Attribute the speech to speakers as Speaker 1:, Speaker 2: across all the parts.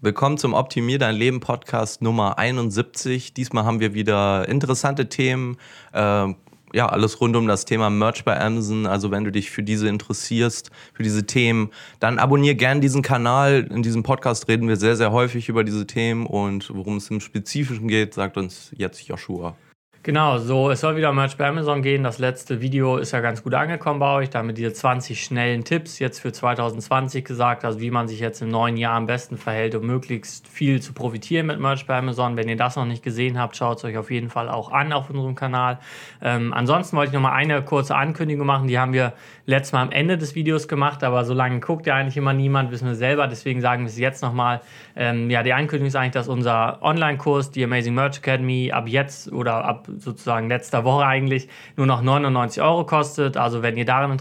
Speaker 1: Willkommen zum Optimier dein Leben Podcast Nummer 71. Diesmal haben wir wieder interessante Themen. Äh, ja, alles rund um das Thema Merch bei Amazon. Also wenn du dich für diese interessierst, für diese Themen, dann abonniere gern diesen Kanal. In diesem Podcast reden wir sehr, sehr häufig über diese Themen und worum es im Spezifischen geht, sagt uns jetzt Joshua.
Speaker 2: Genau, so, es soll wieder Merch bei Amazon gehen. Das letzte Video ist ja ganz gut angekommen bei euch. Da haben wir diese 20 schnellen Tipps jetzt für 2020 gesagt, also wie man sich jetzt im neuen Jahr am besten verhält, um möglichst viel zu profitieren mit Merch bei Amazon. Wenn ihr das noch nicht gesehen habt, schaut es euch auf jeden Fall auch an auf unserem Kanal. Ähm, ansonsten wollte ich noch mal eine kurze Ankündigung machen. Die haben wir letztes Mal am Ende des Videos gemacht, aber so lange guckt ja eigentlich immer niemand, wissen wir selber. Deswegen sagen wir es jetzt nochmal. Ähm, ja, die Ankündigung ist eigentlich, dass unser Online-Kurs, die Amazing Merch Academy, ab jetzt oder ab sozusagen letzter Woche eigentlich nur noch 99 Euro kostet. Also wenn ihr daran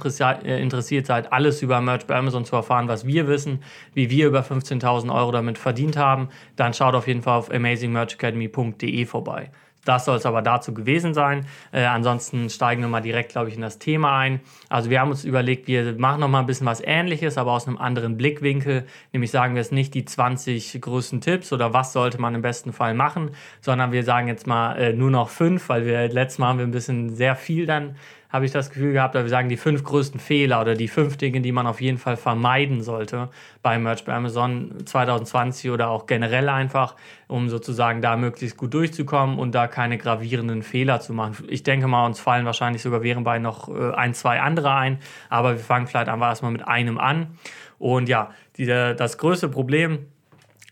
Speaker 2: äh, interessiert seid, alles über Merch bei Amazon zu erfahren, was wir wissen, wie wir über 15.000 Euro damit verdient haben, dann schaut auf jeden Fall auf amazingmerchacademy.de vorbei. Das soll es aber dazu gewesen sein. Äh, ansonsten steigen wir mal direkt, glaube ich, in das Thema ein. Also wir haben uns überlegt, wir machen noch mal ein bisschen was Ähnliches, aber aus einem anderen Blickwinkel. Nämlich sagen wir es nicht die 20 größten Tipps oder was sollte man im besten Fall machen, sondern wir sagen jetzt mal äh, nur noch fünf, weil wir letztes Mal haben wir ein bisschen sehr viel dann habe ich das Gefühl gehabt, wir sagen die fünf größten Fehler oder die fünf Dinge, die man auf jeden Fall vermeiden sollte bei Merch bei Amazon 2020 oder auch generell einfach, um sozusagen da möglichst gut durchzukommen und da keine gravierenden Fehler zu machen. Ich denke mal, uns fallen wahrscheinlich sogar während bei noch äh, ein, zwei andere ein, aber wir fangen vielleicht einfach erstmal mit einem an. Und ja, die, das größte Problem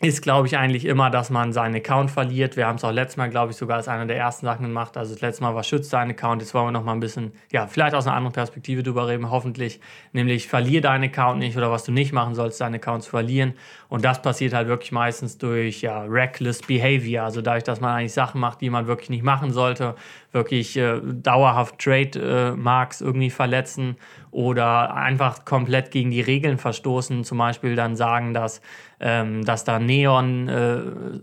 Speaker 2: ist, glaube ich, eigentlich immer, dass man seinen Account verliert. Wir haben es auch letztes Mal, glaube ich, sogar als einer der ersten Sachen gemacht. Also das letzte Mal war schützt deinen Account. Jetzt wollen wir noch mal ein bisschen, ja, vielleicht aus einer anderen Perspektive drüber reden, hoffentlich. Nämlich verliere deinen Account nicht oder was du nicht machen sollst, deinen Account zu verlieren. Und das passiert halt wirklich meistens durch ja, reckless behavior. Also dadurch, dass man eigentlich Sachen macht, die man wirklich nicht machen sollte. Wirklich äh, dauerhaft Trade-Marks äh, irgendwie verletzen oder einfach komplett gegen die Regeln verstoßen. Zum Beispiel dann sagen, dass ähm, dass da Neon, äh,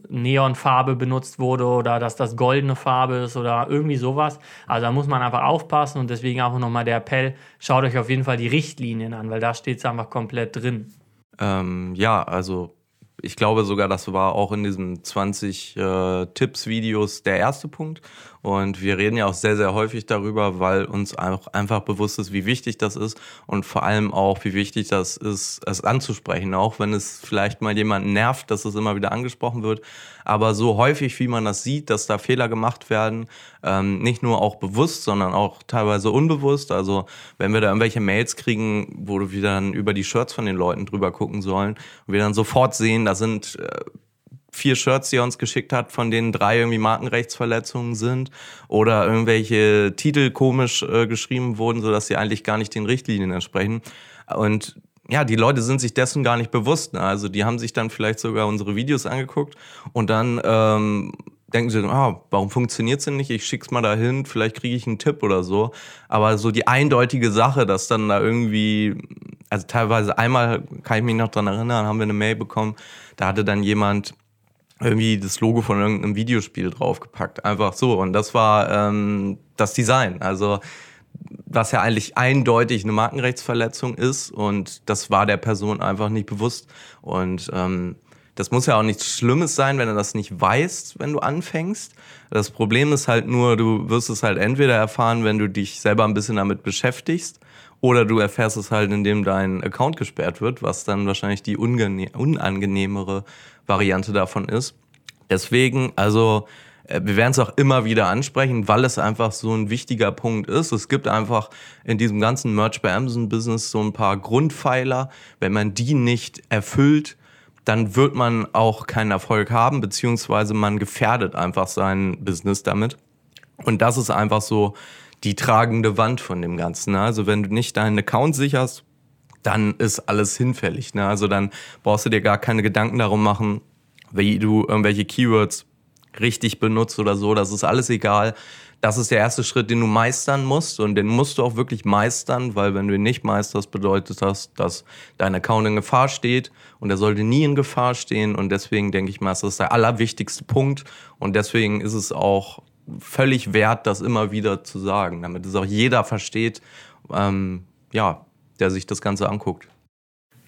Speaker 2: Neonfarbe benutzt wurde oder dass das goldene Farbe ist oder irgendwie sowas. Also da muss man einfach aufpassen und deswegen auch nochmal der Appell, schaut euch auf jeden Fall die Richtlinien an, weil da steht es einfach komplett drin.
Speaker 1: Ähm, ja, also ich glaube sogar, das war auch in diesen 20 äh, Tipps-Videos der erste Punkt. Und wir reden ja auch sehr, sehr häufig darüber, weil uns auch einfach bewusst ist, wie wichtig das ist und vor allem auch, wie wichtig das ist, es anzusprechen, auch wenn es vielleicht mal jemanden nervt, dass es immer wieder angesprochen wird. Aber so häufig, wie man das sieht, dass da Fehler gemacht werden, ähm, nicht nur auch bewusst, sondern auch teilweise unbewusst. Also wenn wir da irgendwelche Mails kriegen, wo wir dann über die Shirts von den Leuten drüber gucken sollen und wir dann sofort sehen, da sind äh, vier Shirts, die er uns geschickt hat, von denen drei irgendwie Markenrechtsverletzungen sind oder irgendwelche Titel komisch äh, geschrieben wurden, sodass sie eigentlich gar nicht den Richtlinien entsprechen. Und ja, die Leute sind sich dessen gar nicht bewusst. Ne? Also die haben sich dann vielleicht sogar unsere Videos angeguckt und dann ähm, denken sie, ah, warum funktioniert es denn nicht? Ich schick's mal dahin, vielleicht kriege ich einen Tipp oder so. Aber so die eindeutige Sache, dass dann da irgendwie, also teilweise einmal kann ich mich noch dran erinnern, haben wir eine Mail bekommen, da hatte dann jemand irgendwie das Logo von irgendeinem Videospiel draufgepackt. Einfach so. Und das war ähm, das Design. Also was ja eigentlich eindeutig eine Markenrechtsverletzung ist und das war der Person einfach nicht bewusst. Und ähm, das muss ja auch nichts Schlimmes sein, wenn du das nicht weißt, wenn du anfängst. Das Problem ist halt nur, du wirst es halt entweder erfahren, wenn du dich selber ein bisschen damit beschäftigst oder du erfährst es halt, indem dein Account gesperrt wird, was dann wahrscheinlich die unangenehmere Variante davon ist. Deswegen, also äh, wir werden es auch immer wieder ansprechen, weil es einfach so ein wichtiger Punkt ist. Es gibt einfach in diesem ganzen Merch bei Amazon Business so ein paar Grundpfeiler. Wenn man die nicht erfüllt, dann wird man auch keinen Erfolg haben, beziehungsweise man gefährdet einfach sein Business damit. Und das ist einfach so die tragende Wand von dem Ganzen. Ne? Also wenn du nicht deinen Account sicherst, dann ist alles hinfällig. Ne? Also dann brauchst du dir gar keine Gedanken darum machen, wie du irgendwelche Keywords richtig benutzt oder so. Das ist alles egal. Das ist der erste Schritt, den du meistern musst und den musst du auch wirklich meistern, weil wenn du ihn nicht meisterst, bedeutet das, dass dein Account in Gefahr steht und er sollte nie in Gefahr stehen und deswegen denke ich mal, das ist der allerwichtigste Punkt und deswegen ist es auch völlig wert, das immer wieder zu sagen, damit es auch jeder versteht, ähm, ja, der sich das Ganze anguckt.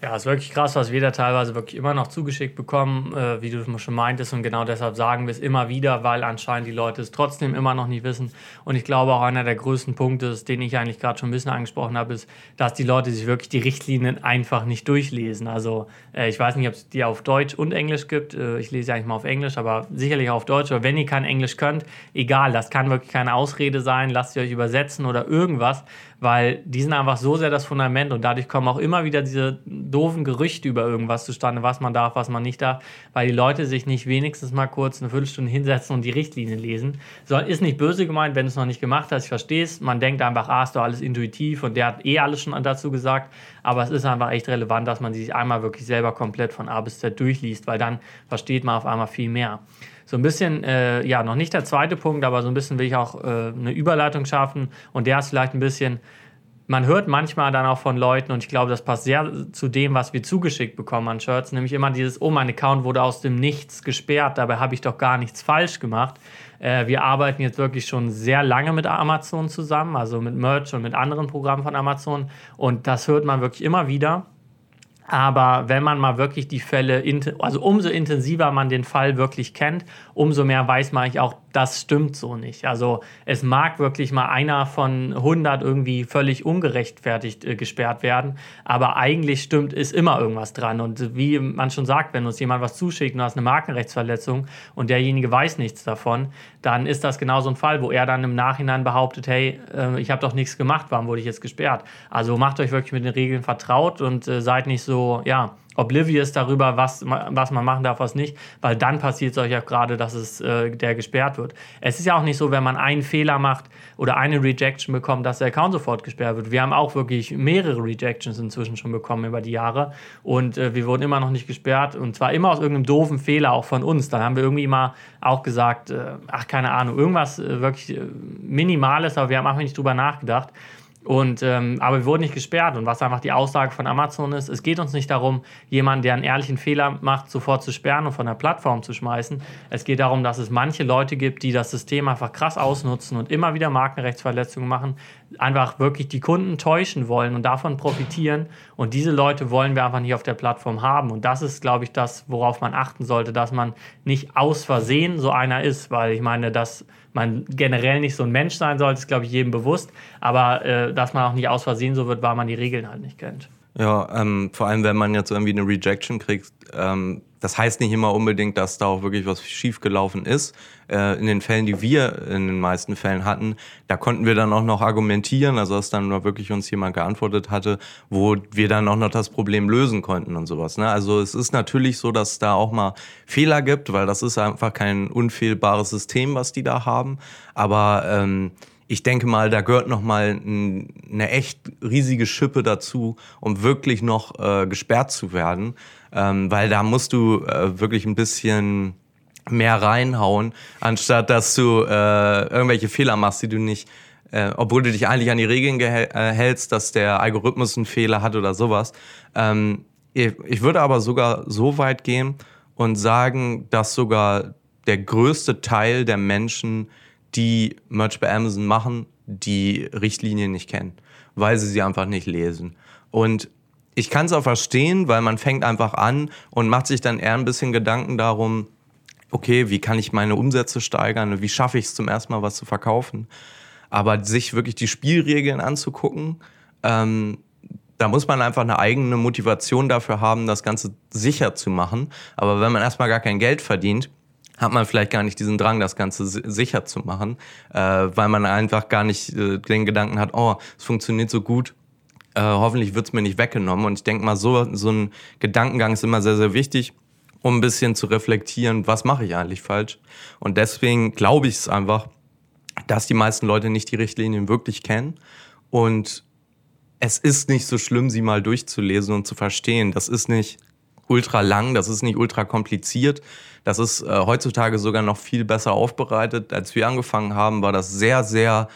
Speaker 2: Ja, ist wirklich krass, was wir da teilweise wirklich immer noch zugeschickt bekommen, äh, wie du schon meintest. Und genau deshalb sagen wir es immer wieder, weil anscheinend die Leute es trotzdem immer noch nicht wissen. Und ich glaube auch einer der größten Punkte, den ich eigentlich gerade schon ein bisschen angesprochen habe, ist, dass die Leute sich wirklich die Richtlinien einfach nicht durchlesen. Also äh, ich weiß nicht, ob es die auf Deutsch und Englisch gibt. Äh, ich lese eigentlich mal auf Englisch, aber sicherlich auf Deutsch. Aber wenn ihr kein Englisch könnt, egal, das kann wirklich keine Ausrede sein. Lasst ihr euch übersetzen oder irgendwas weil die sind einfach so sehr das Fundament und dadurch kommen auch immer wieder diese doofen Gerüchte über irgendwas zustande, was man darf, was man nicht darf, weil die Leute sich nicht wenigstens mal kurz eine Viertelstunde hinsetzen und die Richtlinien lesen. So, ist nicht böse gemeint, wenn du es noch nicht gemacht hast, ich verstehe es. Man denkt einfach, ah, ist doch alles intuitiv und der hat eh alles schon dazu gesagt, aber es ist einfach echt relevant, dass man sich einmal wirklich selber komplett von A bis Z durchliest, weil dann versteht man auf einmal viel mehr so ein bisschen, äh, ja, noch nicht der zweite Punkt, aber so ein bisschen will ich auch äh, eine Überleitung schaffen und der ist vielleicht ein bisschen, man hört manchmal dann auch von Leuten, und ich glaube, das passt sehr zu dem, was wir zugeschickt bekommen an Shirts, nämlich immer dieses, oh, mein Account wurde aus dem Nichts gesperrt, dabei habe ich doch gar nichts falsch gemacht. Äh, wir arbeiten jetzt wirklich schon sehr lange mit Amazon zusammen, also mit Merch und mit anderen Programmen von Amazon, und das hört man wirklich immer wieder. Aber wenn man mal wirklich die Fälle, also umso intensiver man den Fall wirklich kennt, umso mehr weiß man auch, das stimmt so nicht. Also es mag wirklich mal einer von 100 irgendwie völlig ungerechtfertigt äh, gesperrt werden, aber eigentlich stimmt, ist immer irgendwas dran. Und wie man schon sagt, wenn uns jemand was zuschickt und du hast eine Markenrechtsverletzung und derjenige weiß nichts davon, dann ist das genau so ein Fall, wo er dann im Nachhinein behauptet, hey, äh, ich habe doch nichts gemacht, warum wurde ich jetzt gesperrt? Also macht euch wirklich mit den Regeln vertraut und äh, seid nicht so, ja, oblivious darüber, was, was man machen darf, was nicht, weil dann passiert es euch ja gerade, dass es äh, der gesperrt wird. Es ist ja auch nicht so, wenn man einen Fehler macht oder eine Rejection bekommt, dass der Account sofort gesperrt wird. Wir haben auch wirklich mehrere Rejections inzwischen schon bekommen über die Jahre und äh, wir wurden immer noch nicht gesperrt und zwar immer aus irgendeinem doofen Fehler auch von uns. Dann haben wir irgendwie mal auch gesagt, äh, ach keine Ahnung, irgendwas äh, wirklich äh, Minimales, aber wir haben einfach nicht drüber nachgedacht. Und, ähm, aber wir wurden nicht gesperrt. Und was einfach die Aussage von Amazon ist, es geht uns nicht darum, jemanden, der einen ehrlichen Fehler macht, sofort zu sperren und von der Plattform zu schmeißen. Es geht darum, dass es manche Leute gibt, die das System einfach krass ausnutzen und immer wieder Markenrechtsverletzungen machen, einfach wirklich die Kunden täuschen wollen und davon profitieren. Und diese Leute wollen wir einfach nicht auf der Plattform haben. Und das ist, glaube ich, das, worauf man achten sollte, dass man nicht aus Versehen so einer ist, weil ich meine, dass man generell nicht so ein Mensch sein sollte, ist, glaube ich, jedem bewusst. Aber äh, dass man auch nicht aus Versehen so wird, weil man die Regeln halt nicht kennt.
Speaker 1: Ja, ähm, vor allem, wenn man jetzt irgendwie eine Rejection kriegt, ähm, das heißt nicht immer unbedingt, dass da auch wirklich was schiefgelaufen ist. Äh, in den Fällen, die wir in den meisten Fällen hatten, da konnten wir dann auch noch argumentieren, also dass dann wirklich uns jemand geantwortet hatte, wo wir dann auch noch das Problem lösen konnten und sowas. Ne? Also es ist natürlich so, dass da auch mal Fehler gibt, weil das ist einfach kein unfehlbares System, was die da haben. Aber ähm, ich denke mal, da gehört noch mal eine echt riesige Schippe dazu, um wirklich noch äh, gesperrt zu werden, ähm, weil da musst du äh, wirklich ein bisschen mehr reinhauen, anstatt dass du äh, irgendwelche Fehler machst, die du nicht, äh, obwohl du dich eigentlich an die Regeln äh, hältst, dass der Algorithmus einen Fehler hat oder sowas. Ähm, ich, ich würde aber sogar so weit gehen und sagen, dass sogar der größte Teil der Menschen die Merch bei Amazon machen, die Richtlinien nicht kennen, weil sie sie einfach nicht lesen. Und ich kann es auch verstehen, weil man fängt einfach an und macht sich dann eher ein bisschen Gedanken darum, okay, wie kann ich meine Umsätze steigern, wie schaffe ich es zum ersten Mal was zu verkaufen. Aber sich wirklich die Spielregeln anzugucken, ähm, da muss man einfach eine eigene Motivation dafür haben, das Ganze sicher zu machen. Aber wenn man erstmal gar kein Geld verdient, hat man vielleicht gar nicht diesen Drang, das Ganze sicher zu machen, äh, weil man einfach gar nicht äh, den Gedanken hat, oh, es funktioniert so gut, äh, hoffentlich wird's mir nicht weggenommen. Und ich denke mal, so, so ein Gedankengang ist immer sehr, sehr wichtig, um ein bisschen zu reflektieren, was mache ich eigentlich falsch. Und deswegen glaube ich es einfach, dass die meisten Leute nicht die Richtlinien wirklich kennen. Und es ist nicht so schlimm, sie mal durchzulesen und zu verstehen. Das ist nicht ultra lang, das ist nicht ultra kompliziert. Das ist äh, heutzutage sogar noch viel besser aufbereitet. Als wir angefangen haben, war das sehr, sehr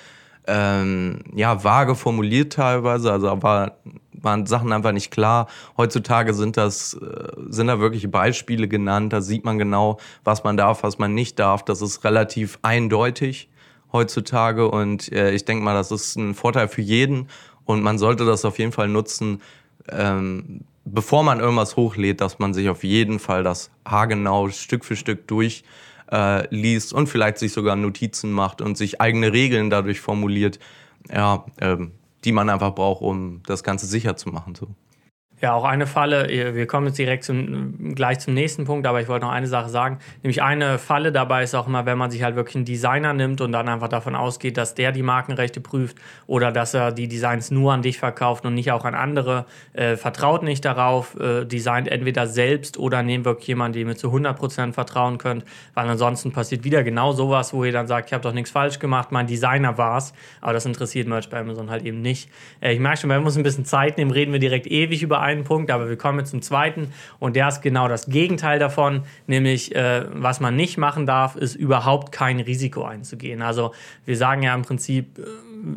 Speaker 1: ähm, ja, vage formuliert teilweise. Also war, waren Sachen einfach nicht klar. Heutzutage sind das, äh, sind da wirklich Beispiele genannt. Da sieht man genau, was man darf, was man nicht darf. Das ist relativ eindeutig heutzutage. Und äh, ich denke mal, das ist ein Vorteil für jeden. Und man sollte das auf jeden Fall nutzen, ähm, bevor man irgendwas hochlädt, dass man sich auf jeden Fall das haargenau Stück für Stück durchliest äh, und vielleicht sich sogar Notizen macht und sich eigene Regeln dadurch formuliert, ja, ähm, die man einfach braucht, um das Ganze sicher zu machen. So.
Speaker 2: Ja, auch eine Falle, wir kommen jetzt direkt zum, gleich zum nächsten Punkt, aber ich wollte noch eine Sache sagen. Nämlich eine Falle dabei ist auch immer, wenn man sich halt wirklich einen Designer nimmt und dann einfach davon ausgeht, dass der die Markenrechte prüft oder dass er die Designs nur an dich verkauft und nicht auch an andere. Äh, vertraut nicht darauf, äh, designt entweder selbst oder nehmt wirklich jemanden, dem ihr zu 100% vertrauen könnt, weil ansonsten passiert wieder genau sowas, wo ihr dann sagt, ich habe doch nichts falsch gemacht, mein Designer war es, aber das interessiert Merch bei Amazon halt eben nicht. Äh, ich merke schon, wenn wir uns ein bisschen Zeit nehmen, reden wir direkt ewig über einen Punkt, aber wir kommen jetzt zum zweiten und der ist genau das Gegenteil davon, nämlich äh, was man nicht machen darf, ist überhaupt kein Risiko einzugehen. Also wir sagen ja im Prinzip, äh,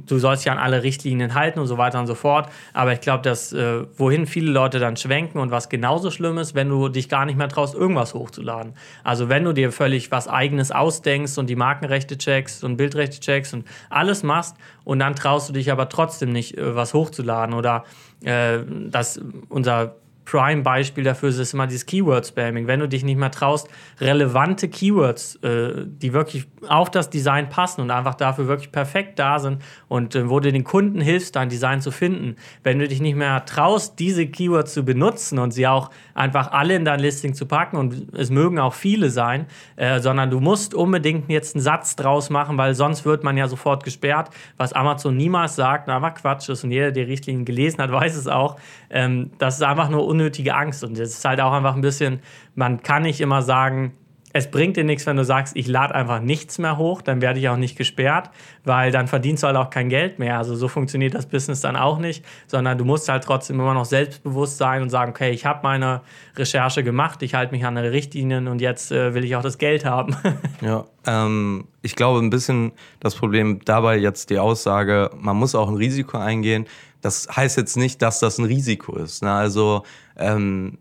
Speaker 2: du sollst dich an alle Richtlinien halten und so weiter und so fort, aber ich glaube, dass äh, wohin viele Leute dann schwenken und was genauso schlimm ist, wenn du dich gar nicht mehr traust, irgendwas hochzuladen. Also wenn du dir völlig was eigenes ausdenkst und die Markenrechte checkst und Bildrechte checkst und alles machst und dann traust du dich aber trotzdem nicht, äh, was hochzuladen oder dass unser Prime-Beispiel dafür ist immer dieses Keyword-Spamming. Wenn du dich nicht mehr traust, relevante Keywords, äh, die wirklich auf das Design passen und einfach dafür wirklich perfekt da sind und äh, wo du den Kunden hilfst, dein Design zu finden. Wenn du dich nicht mehr traust, diese Keywords zu benutzen und sie auch einfach alle in dein Listing zu packen und es mögen auch viele sein, äh, sondern du musst unbedingt jetzt einen Satz draus machen, weil sonst wird man ja sofort gesperrt, was Amazon niemals sagt, aber Quatsch ist und jeder, der die Richtlinien gelesen hat, weiß es auch. Ähm, das ist einfach nur unnötige Angst. Und das ist halt auch einfach ein bisschen, man kann nicht immer sagen, es bringt dir nichts, wenn du sagst, ich lade einfach nichts mehr hoch, dann werde ich auch nicht gesperrt, weil dann verdienst du halt auch kein Geld mehr. Also so funktioniert das Business dann auch nicht, sondern du musst halt trotzdem immer noch selbstbewusst sein und sagen, okay, ich habe meine Recherche gemacht, ich halte mich an die Richtlinien und jetzt äh, will ich auch das Geld haben.
Speaker 1: ja, ähm, ich glaube ein bisschen das Problem dabei jetzt die Aussage, man muss auch ein Risiko eingehen. Das heißt jetzt nicht, dass das ein Risiko ist. Ne? Also ähm,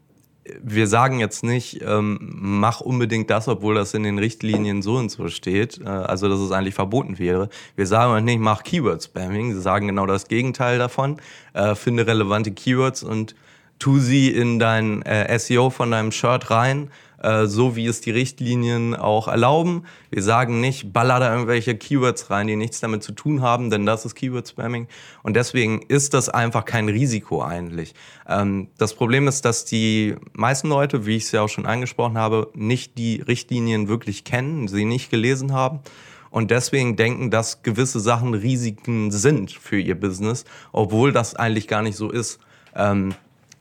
Speaker 1: wir sagen jetzt nicht, ähm, mach unbedingt das, obwohl das in den Richtlinien so und so steht, äh, also dass es eigentlich verboten wäre. Wir sagen auch nicht, mach Keyword-Spamming. Sie sagen genau das Gegenteil davon. Äh, finde relevante Keywords und tu sie in dein äh, SEO von deinem Shirt rein äh, so wie es die Richtlinien auch erlauben. Wir sagen nicht, baller da irgendwelche Keywords rein, die nichts damit zu tun haben, denn das ist Keyword-Spamming. Und deswegen ist das einfach kein Risiko eigentlich. Ähm, das Problem ist, dass die meisten Leute, wie ich es ja auch schon angesprochen habe, nicht die Richtlinien wirklich kennen, sie nicht gelesen haben und deswegen denken, dass gewisse Sachen Risiken sind für ihr Business, obwohl das eigentlich gar nicht so ist. Ähm,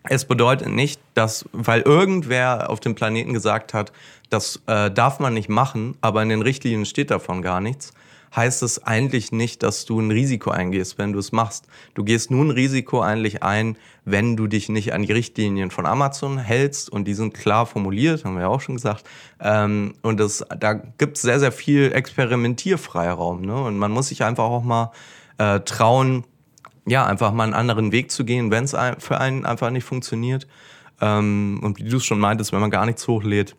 Speaker 1: es bedeutet nicht, dass, weil irgendwer auf dem Planeten gesagt hat, das äh, darf man nicht machen, aber in den Richtlinien steht davon gar nichts, heißt es eigentlich nicht, dass du ein Risiko eingehst, wenn du es machst. Du gehst nur ein Risiko eigentlich ein, wenn du dich nicht an die Richtlinien von Amazon hältst und die sind klar formuliert, haben wir ja auch schon gesagt. Ähm, und das, da gibt es sehr, sehr viel Experimentierfreiraum. Ne? Und man muss sich einfach auch mal äh, trauen, ja, einfach mal einen anderen Weg zu gehen, wenn es für einen einfach nicht funktioniert. Ähm, und wie du es schon meintest, wenn man gar nichts hochlädt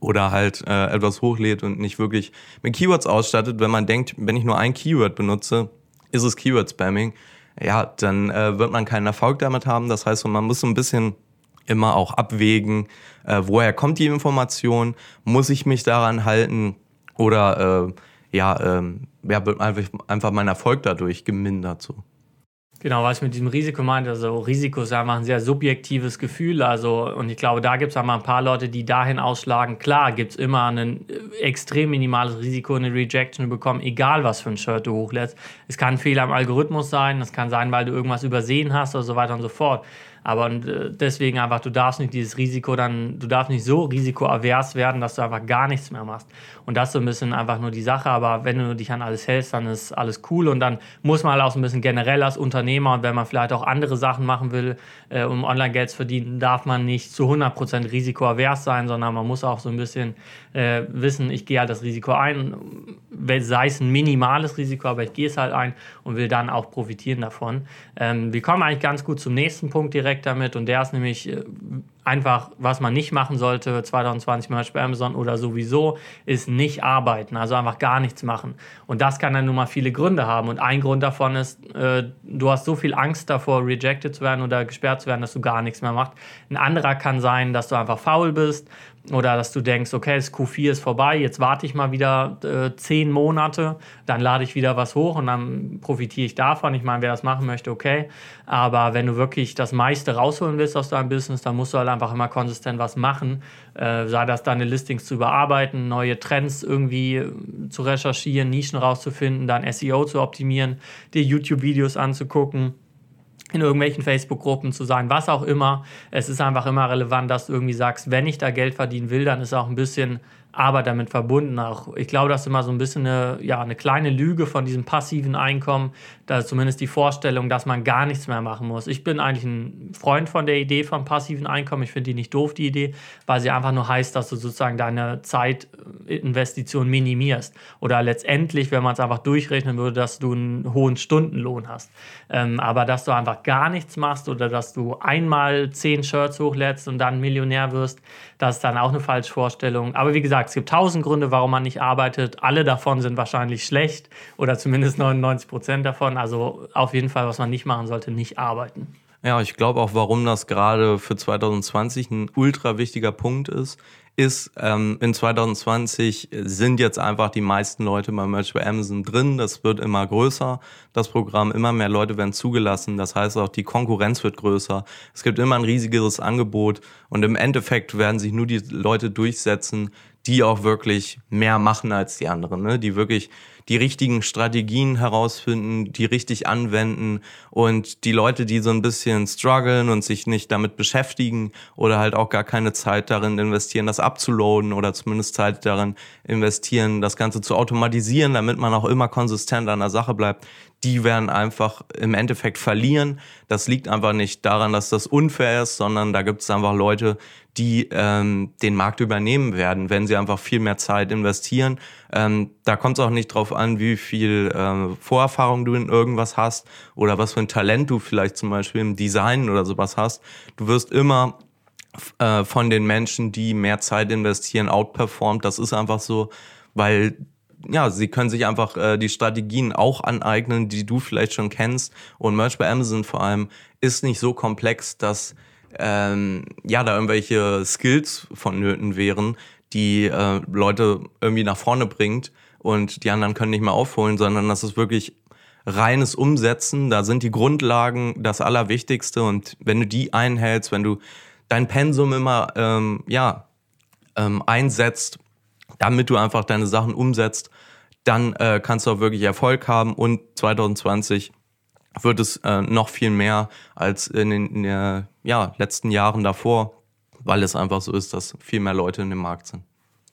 Speaker 1: oder halt äh, etwas hochlädt und nicht wirklich mit Keywords ausstattet, wenn man denkt, wenn ich nur ein Keyword benutze, ist es Keyword-Spamming, ja, dann äh, wird man keinen Erfolg damit haben. Das heißt, man muss so ein bisschen immer auch abwägen, äh, woher kommt die Information, muss ich mich daran halten oder äh, ja, ähm, ja, wird einfach, einfach mein Erfolg dadurch gemindert so.
Speaker 2: Genau, was ich mit diesem Risiko meinte, also Risiko ist einfach ein sehr subjektives Gefühl. Also, und ich glaube, da gibt es einmal ein paar Leute, die dahin ausschlagen. Klar, gibt es immer ein äh, extrem minimales Risiko, eine Rejection bekommen, egal was für ein Shirt du hochlädst. Es kann ein Fehler im Algorithmus sein, es kann sein, weil du irgendwas übersehen hast oder so weiter und so fort. Aber äh, deswegen einfach, du darfst nicht dieses Risiko dann, du darfst nicht so risikoavers werden, dass du einfach gar nichts mehr machst. Und das ist so ein bisschen einfach nur die Sache. Aber wenn du dich an alles hältst, dann ist alles cool. Und dann muss man halt auch so ein bisschen generell als Unternehmer und wenn man vielleicht auch andere Sachen machen will, äh, um Online-Geld zu verdienen, darf man nicht zu 100% risikoavers sein, sondern man muss auch so ein bisschen äh, wissen, ich gehe halt das Risiko ein, sei es ein minimales Risiko, aber ich gehe es halt ein und will dann auch profitieren davon. Ähm, wir kommen eigentlich ganz gut zum nächsten Punkt direkt damit. Und der ist nämlich, äh, einfach, was man nicht machen sollte, 2020 Merch bei Amazon oder sowieso, ist nicht arbeiten, also einfach gar nichts machen. Und das kann dann nun mal viele Gründe haben. Und ein Grund davon ist, äh, du hast so viel Angst davor, rejected zu werden oder gesperrt zu werden, dass du gar nichts mehr machst. Ein anderer kann sein, dass du einfach faul bist oder dass du denkst, okay, das Q4 ist vorbei, jetzt warte ich mal wieder äh, zehn Monate, dann lade ich wieder was hoch und dann profitiere ich davon. Ich meine, wer das machen möchte, okay. Aber wenn du wirklich das meiste rausholen willst aus deinem Business, dann musst du halt einfach immer konsistent was machen. Äh, sei das deine Listings zu überarbeiten, neue Trends irgendwie äh, zu recherchieren, Nischen rauszufinden, dein SEO zu optimieren, dir YouTube-Videos anzugucken in irgendwelchen Facebook-Gruppen zu sein, was auch immer. Es ist einfach immer relevant, dass du irgendwie sagst, wenn ich da Geld verdienen will, dann ist auch ein bisschen aber damit verbunden auch. Ich glaube, das ist immer so ein bisschen eine, ja, eine kleine Lüge von diesem passiven Einkommen. Da ist zumindest die Vorstellung, dass man gar nichts mehr machen muss. Ich bin eigentlich ein Freund von der Idee von passiven Einkommen. Ich finde die nicht doof, die Idee, weil sie einfach nur heißt, dass du sozusagen deine Zeitinvestition minimierst. Oder letztendlich, wenn man es einfach durchrechnen würde, dass du einen hohen Stundenlohn hast. Ähm, aber dass du einfach gar nichts machst oder dass du einmal zehn Shirts hochlädst und dann Millionär wirst, das ist dann auch eine falsche Vorstellung. Aber wie gesagt, es gibt tausend Gründe, warum man nicht arbeitet. Alle davon sind wahrscheinlich schlecht oder zumindest 99 Prozent davon. Also auf jeden Fall, was man nicht machen sollte, nicht arbeiten.
Speaker 1: Ja, ich glaube auch, warum das gerade für 2020 ein ultra wichtiger Punkt ist, ist, ähm, in 2020 sind jetzt einfach die meisten Leute bei Merch bei Amazon drin. Das wird immer größer, das Programm. Immer mehr Leute werden zugelassen. Das heißt auch, die Konkurrenz wird größer. Es gibt immer ein riesigeres Angebot. Und im Endeffekt werden sich nur die Leute durchsetzen, die auch wirklich mehr machen als die anderen, ne? die wirklich die richtigen Strategien herausfinden, die richtig anwenden und die Leute, die so ein bisschen strugglen und sich nicht damit beschäftigen oder halt auch gar keine Zeit darin investieren, das abzuloaden oder zumindest Zeit darin investieren, das Ganze zu automatisieren, damit man auch immer konsistent an der Sache bleibt, die werden einfach im Endeffekt verlieren. Das liegt einfach nicht daran, dass das unfair ist, sondern da gibt es einfach Leute, die ähm, den Markt übernehmen werden, wenn sie einfach viel mehr Zeit investieren. Ähm, da kommt es auch nicht drauf an, wie viel äh, Vorerfahrung du in irgendwas hast oder was für ein Talent du vielleicht zum Beispiel im Design oder sowas hast. Du wirst immer äh, von den Menschen, die mehr Zeit investieren, outperformt. Das ist einfach so, weil ja, sie können sich einfach äh, die Strategien auch aneignen, die du vielleicht schon kennst. Und Merch bei Amazon vor allem ist nicht so komplex, dass ähm, ja da irgendwelche Skills vonnöten wären, die äh, Leute irgendwie nach vorne bringt und die anderen können nicht mehr aufholen, sondern das ist wirklich reines Umsetzen. Da sind die Grundlagen das Allerwichtigste. Und wenn du die einhältst, wenn du dein Pensum immer ähm, ja ähm, einsetzt, damit du einfach deine Sachen umsetzt, dann äh, kannst du auch wirklich Erfolg haben. Und 2020 wird es äh, noch viel mehr als in den, in den ja, letzten Jahren davor, weil es einfach so ist, dass viel mehr Leute in dem Markt sind.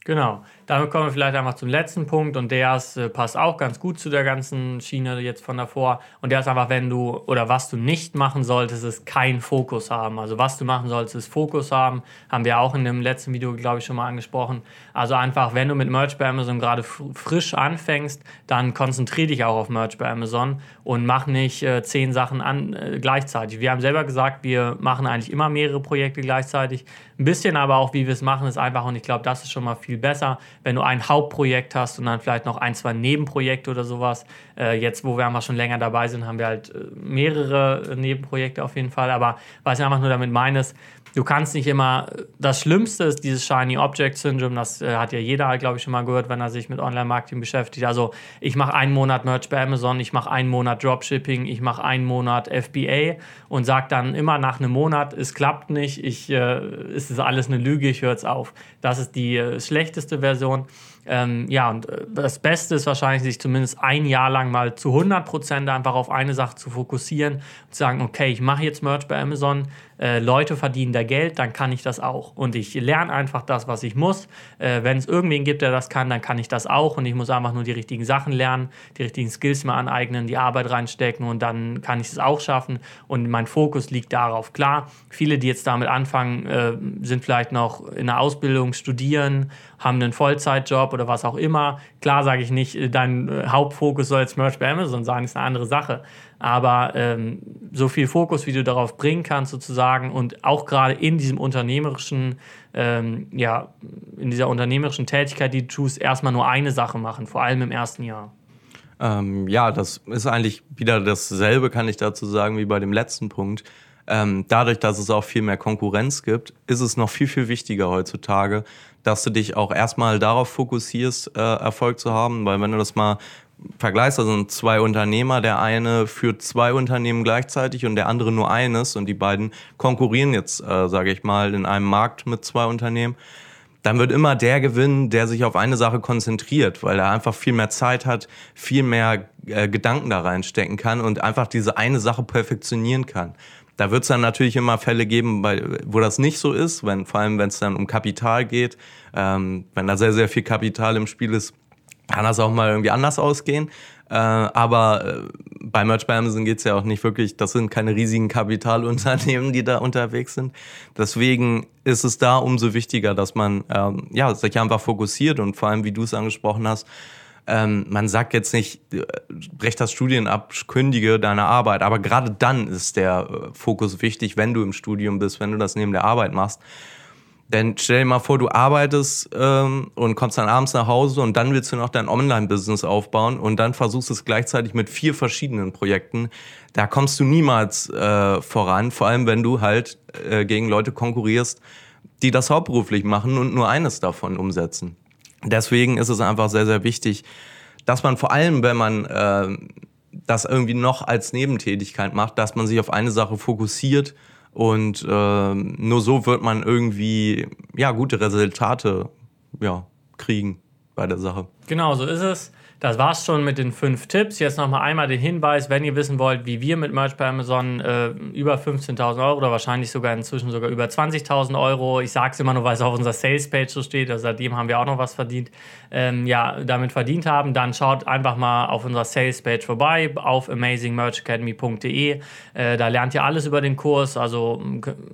Speaker 2: Genau. Damit kommen wir vielleicht einfach zum letzten Punkt und der ist, äh, passt auch ganz gut zu der ganzen Schiene jetzt von davor. Und der ist einfach, wenn du oder was du nicht machen solltest, ist kein Fokus haben. Also was du machen solltest, ist Fokus haben. Haben wir auch in dem letzten Video, glaube ich, schon mal angesprochen. Also einfach, wenn du mit Merch bei Amazon gerade frisch anfängst, dann konzentriere dich auch auf Merch bei Amazon und mach nicht äh, zehn Sachen an äh, gleichzeitig. Wir haben selber gesagt, wir machen eigentlich immer mehrere Projekte gleichzeitig. Ein bisschen aber auch, wie wir es machen, ist einfach und ich glaube, das ist schon mal viel besser wenn du ein Hauptprojekt hast und dann vielleicht noch ein, zwei Nebenprojekte oder sowas. Äh, jetzt, wo wir einfach schon länger dabei sind, haben wir halt äh, mehrere Nebenprojekte auf jeden Fall. Aber was ich einfach nur damit meine, ist, du kannst nicht immer, das Schlimmste ist dieses Shiny Object Syndrome, das äh, hat ja jeder, glaube ich, schon mal gehört, wenn er sich mit Online-Marketing beschäftigt. Also ich mache einen Monat Merch bei Amazon, ich mache einen Monat Dropshipping, ich mache einen Monat FBA und sage dann immer nach einem Monat, es klappt nicht, ich, äh, es ist alles eine Lüge, ich höre es auf. Das ist die äh, schlechteste Version. Ähm, ja, und äh, das Beste ist wahrscheinlich, sich zumindest ein Jahr lang mal zu 100% einfach auf eine Sache zu fokussieren und zu sagen, okay, ich mache jetzt Merch bei Amazon, äh, Leute verdienen da Geld, dann kann ich das auch. Und ich lerne einfach das, was ich muss. Äh, Wenn es irgendwen gibt, der das kann, dann kann ich das auch. Und ich muss einfach nur die richtigen Sachen lernen, die richtigen Skills mal aneignen, die Arbeit reinstecken und dann kann ich es auch schaffen. Und mein Fokus liegt darauf. Klar, viele, die jetzt damit anfangen, äh, sind vielleicht noch in der Ausbildung, studieren, haben einen Vollzeitjob oder was auch immer. Klar sage ich nicht, dein äh, Hauptfokus soll jetzt Merch bei Amazon sein, ist eine andere Sache. Aber ähm, so viel Fokus, wie du darauf bringen kannst, sozusagen, und auch gerade in diesem unternehmerischen, ähm, ja, in dieser unternehmerischen Tätigkeit, die du tust, erstmal nur eine Sache machen, vor allem im ersten Jahr.
Speaker 1: Ähm, ja, das ist eigentlich wieder dasselbe, kann ich dazu sagen, wie bei dem letzten Punkt. Ähm, dadurch, dass es auch viel mehr Konkurrenz gibt, ist es noch viel, viel wichtiger heutzutage, dass du dich auch erstmal darauf fokussierst, äh, Erfolg zu haben, weil wenn du das mal vergleichst, also zwei Unternehmer, der eine führt zwei Unternehmen gleichzeitig und der andere nur eines und die beiden konkurrieren jetzt, äh, sage ich mal, in einem Markt mit zwei Unternehmen, dann wird immer der gewinnen, der sich auf eine Sache konzentriert, weil er einfach viel mehr Zeit hat, viel mehr äh, Gedanken da reinstecken kann und einfach diese eine Sache perfektionieren kann. Da wird es dann natürlich immer Fälle geben, bei, wo das nicht so ist, wenn, vor allem wenn es dann um Kapital geht. Ähm, wenn da sehr, sehr viel Kapital im Spiel ist, kann das auch mal irgendwie anders ausgehen. Äh, aber äh, bei Merch bei Amazon geht's ja auch nicht wirklich, das sind keine riesigen Kapitalunternehmen, die da unterwegs sind. Deswegen ist es da umso wichtiger, dass man ähm, ja, sich einfach fokussiert und vor allem, wie du es angesprochen hast, ähm, man sagt jetzt nicht, äh, brech das Studien ab, kündige deine Arbeit, aber gerade dann ist der äh, Fokus wichtig, wenn du im Studium bist, wenn du das neben der Arbeit machst. Denn stell dir mal vor, du arbeitest ähm, und kommst dann abends nach Hause und dann willst du noch dein Online-Business aufbauen und dann versuchst es gleichzeitig mit vier verschiedenen Projekten. Da kommst du niemals äh, voran, vor allem wenn du halt äh, gegen Leute konkurrierst, die das hauptberuflich machen und nur eines davon umsetzen. Deswegen ist es einfach sehr, sehr wichtig, dass man vor allem, wenn man äh, das irgendwie noch als Nebentätigkeit macht, dass man sich auf eine Sache fokussiert und äh, nur so wird man irgendwie ja gute Resultate ja, kriegen bei der Sache.
Speaker 2: Genau, so ist es. Das war's schon mit den fünf Tipps. Jetzt nochmal einmal den Hinweis, wenn ihr wissen wollt, wie wir mit Merch bei Amazon äh, über 15.000 Euro oder wahrscheinlich sogar inzwischen sogar über 20.000 Euro, ich sage es immer nur, weil es auf unserer Sales-Page so steht, also seitdem haben wir auch noch was verdient, ähm, ja, damit verdient haben, dann schaut einfach mal auf unserer Sales-Page vorbei, auf amazingmerchacademy.de. Äh, da lernt ihr alles über den Kurs, also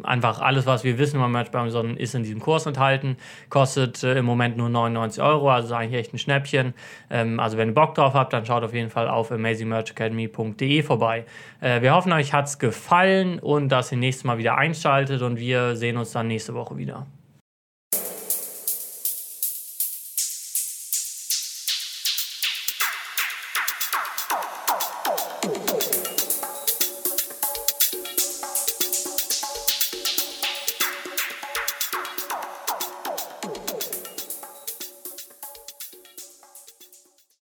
Speaker 2: einfach alles, was wir wissen über Merch bei Amazon, ist in diesem Kurs enthalten. Kostet äh, im Moment nur 99 Euro, also ist eigentlich echt ein Schnäppchen. Ähm, also also wenn ihr Bock drauf habt, dann schaut auf jeden Fall auf amazingmerchacademy.de vorbei. Äh, wir hoffen, euch hat es gefallen und dass ihr nächstes Mal wieder einschaltet und wir sehen uns dann nächste Woche wieder.